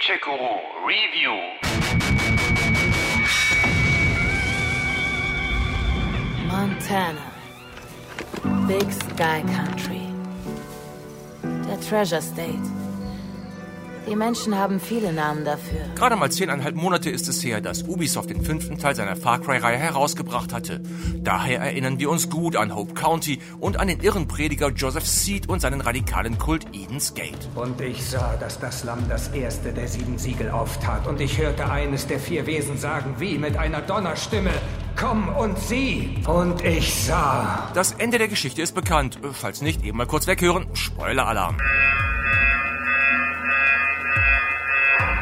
Paycheck Guru Review. Montana. Big Sky Country. The Treasure State. Die Menschen haben viele Namen dafür. Gerade mal zehneinhalb Monate ist es her, dass Ubisoft den fünften Teil seiner Far Cry-Reihe herausgebracht hatte. Daher erinnern wir uns gut an Hope County und an den irren Prediger Joseph Seed und seinen radikalen Kult Eden's Gate. Und ich sah, dass das Lamm das erste der sieben Siegel auftat. Und ich hörte eines der vier Wesen sagen, wie mit einer Donnerstimme, Komm und sieh! Und ich sah. Das Ende der Geschichte ist bekannt. Falls nicht, eben mal kurz weghören. Spoiler-Alarm.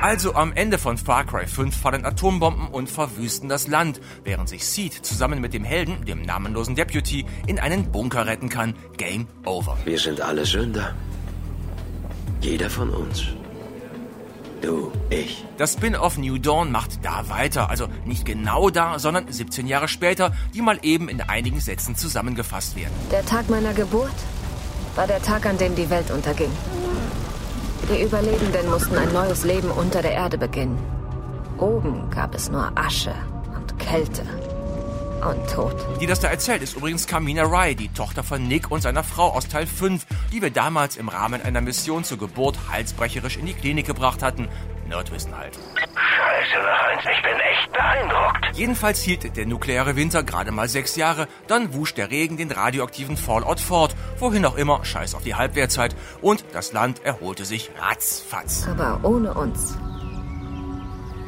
Also am Ende von Far Cry 5 fallen Atombomben und verwüsten das Land, während sich Seed zusammen mit dem Helden, dem namenlosen Deputy, in einen Bunker retten kann. Game over. Wir sind alle Sünder. Jeder von uns. Du, ich. Das Spin-off New Dawn macht da weiter, also nicht genau da, sondern 17 Jahre später, die mal eben in einigen Sätzen zusammengefasst werden. Der Tag meiner Geburt war der Tag, an dem die Welt unterging. Die Überlebenden mussten ein neues Leben unter der Erde beginnen. Oben gab es nur Asche und Kälte und Tod. Die das da erzählt, ist übrigens Kamina Rai, die Tochter von Nick und seiner Frau aus Teil 5, die wir damals im Rahmen einer Mission zur Geburt halsbrecherisch in die Klinik gebracht hatten. Nerdwissen halt. Scheiße, Heinz, ich bin echt beeindruckt. Jedenfalls hielt der nukleare Winter gerade mal sechs Jahre, dann wusch der Regen den radioaktiven Fallout fort, wohin auch immer, scheiß auf die Halbwertzeit, und das Land erholte sich ratzfatz. Aber ohne uns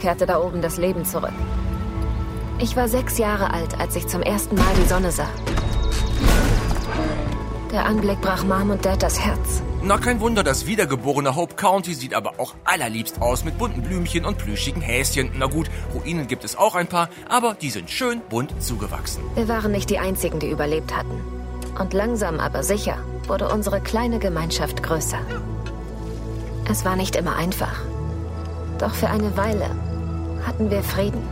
kehrte da oben das Leben zurück. Ich war sechs Jahre alt, als ich zum ersten Mal die Sonne sah. Der Anblick brach Mom und Dad das Herz. Na, kein Wunder, das wiedergeborene Hope County sieht aber auch allerliebst aus mit bunten Blümchen und plüschigen Häschen. Na gut, Ruinen gibt es auch ein paar, aber die sind schön bunt zugewachsen. Wir waren nicht die Einzigen, die überlebt hatten. Und langsam, aber sicher wurde unsere kleine Gemeinschaft größer. Es war nicht immer einfach. Doch für eine Weile hatten wir Frieden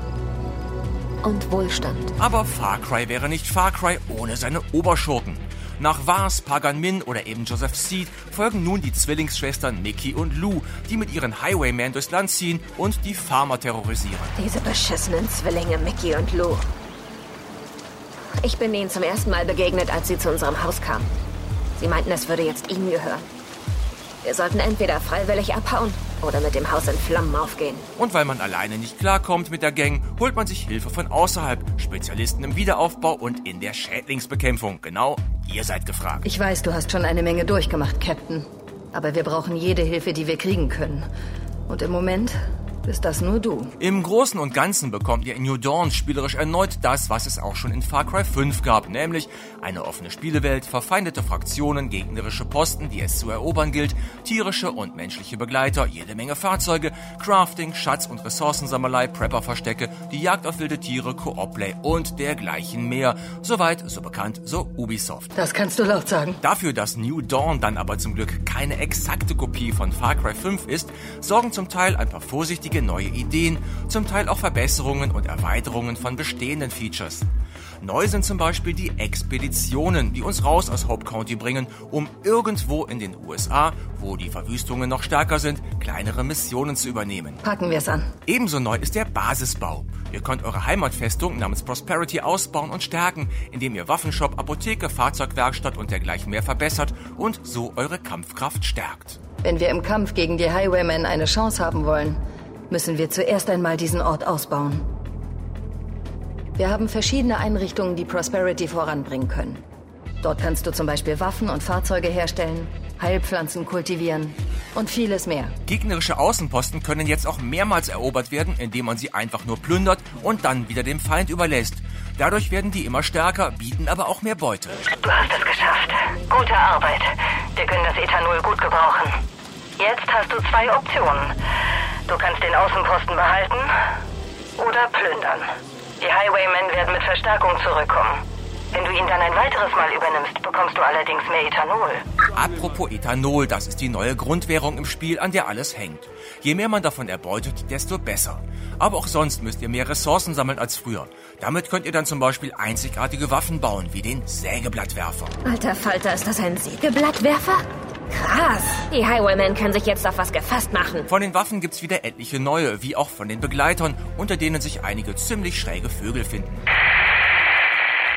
und Wohlstand. Aber Far Cry wäre nicht Far Cry ohne seine Oberschurken. Nach Vars, Pagan Min oder eben Joseph Seed folgen nun die Zwillingsschwestern Nikki und Lou, die mit ihren Highwaymen durchs Land ziehen und die Farmer terrorisieren. Diese beschissenen Zwillinge Mickey und Lou. Ich bin ihnen zum ersten Mal begegnet, als sie zu unserem Haus kamen. Sie meinten, es würde jetzt ihnen gehören. Wir sollten entweder freiwillig abhauen oder mit dem Haus in Flammen aufgehen. Und weil man alleine nicht klarkommt mit der Gang, holt man sich Hilfe von außerhalb. Spezialisten im Wiederaufbau und in der Schädlingsbekämpfung. Genau, ihr seid gefragt. Ich weiß, du hast schon eine Menge durchgemacht, Captain. Aber wir brauchen jede Hilfe, die wir kriegen können. Und im Moment bist das nur du. Im Großen und Ganzen bekommt ihr in New Dawn spielerisch erneut das, was es auch schon in Far Cry 5 gab, nämlich eine offene Spielewelt, verfeindete Fraktionen, gegnerische Posten, die es zu erobern gilt, tierische und menschliche Begleiter, jede Menge Fahrzeuge, Crafting, Schatz- und Ressourcensammelei, Prepper-Verstecke, die Jagd auf wilde Tiere, Koop-Play und dergleichen mehr. Soweit, so bekannt, so Ubisoft. Das kannst du laut sagen. Dafür, dass New Dawn dann aber zum Glück keine exakte Kopie von Far Cry 5 ist, sorgen zum Teil ein paar vorsichtige neue Ideen, zum Teil auch Verbesserungen und Erweiterungen von bestehenden Features. Neu sind zum Beispiel die Expeditionen, die uns raus aus Hope County bringen, um irgendwo in den USA, wo die Verwüstungen noch stärker sind, kleinere Missionen zu übernehmen. Packen wir es an. Ebenso neu ist der Basisbau. Ihr könnt eure Heimatfestung namens Prosperity ausbauen und stärken, indem ihr Waffenshop, Apotheke, Fahrzeugwerkstatt und dergleichen mehr verbessert und so eure Kampfkraft stärkt. Wenn wir im Kampf gegen die Highwaymen eine Chance haben wollen, müssen wir zuerst einmal diesen Ort ausbauen. Wir haben verschiedene Einrichtungen, die Prosperity voranbringen können. Dort kannst du zum Beispiel Waffen und Fahrzeuge herstellen, Heilpflanzen kultivieren und vieles mehr. Gegnerische Außenposten können jetzt auch mehrmals erobert werden, indem man sie einfach nur plündert und dann wieder dem Feind überlässt. Dadurch werden die immer stärker, bieten aber auch mehr Beute. Du hast es geschafft. Gute Arbeit. Wir können das Ethanol gut gebrauchen. Jetzt hast du zwei Optionen. Du kannst den Außenposten behalten oder plündern. Die Highwaymen werden mit Verstärkung zurückkommen. Wenn du ihn dann ein weiteres Mal übernimmst, bekommst du allerdings mehr Ethanol. Apropos Ethanol, das ist die neue Grundwährung im Spiel, an der alles hängt. Je mehr man davon erbeutet, desto besser. Aber auch sonst müsst ihr mehr Ressourcen sammeln als früher. Damit könnt ihr dann zum Beispiel einzigartige Waffen bauen, wie den Sägeblattwerfer. Alter Falter, ist das ein Sägeblattwerfer? Krass. Die Highwaymen können sich jetzt auf was gefasst machen. Von den Waffen gibt's wieder etliche neue, wie auch von den Begleitern, unter denen sich einige ziemlich schräge Vögel finden.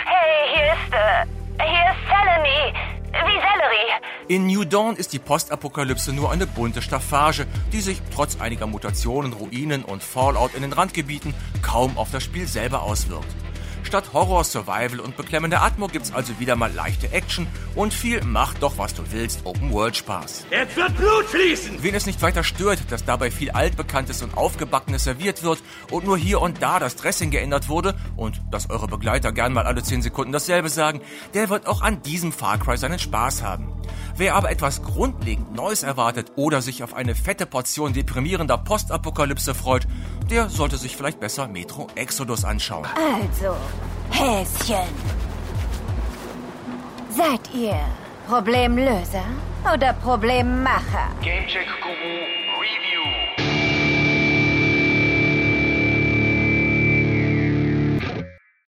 Hey, hier ist, äh, hier ist Selene. Wie Sellerie. In New Dawn ist die Postapokalypse nur eine bunte Staffage, die sich trotz einiger Mutationen, Ruinen und Fallout in den Randgebieten kaum auf das Spiel selber auswirkt. Statt Horror, Survival und beklemmender Atmo gibt's also wieder mal leichte Action und viel Mach doch was du willst Open World Spaß. Jetzt wird Blut fließen! Wen es nicht weiter stört, dass dabei viel Altbekanntes und Aufgebackenes serviert wird und nur hier und da das Dressing geändert wurde und dass eure Begleiter gern mal alle 10 Sekunden dasselbe sagen, der wird auch an diesem Far Cry seinen Spaß haben. Wer aber etwas grundlegend Neues erwartet oder sich auf eine fette Portion deprimierender Postapokalypse freut, der sollte sich vielleicht besser Metro Exodus anschauen. Also, Häschen. Seid ihr Problemlöser oder Problemmacher? Gamecheck Guru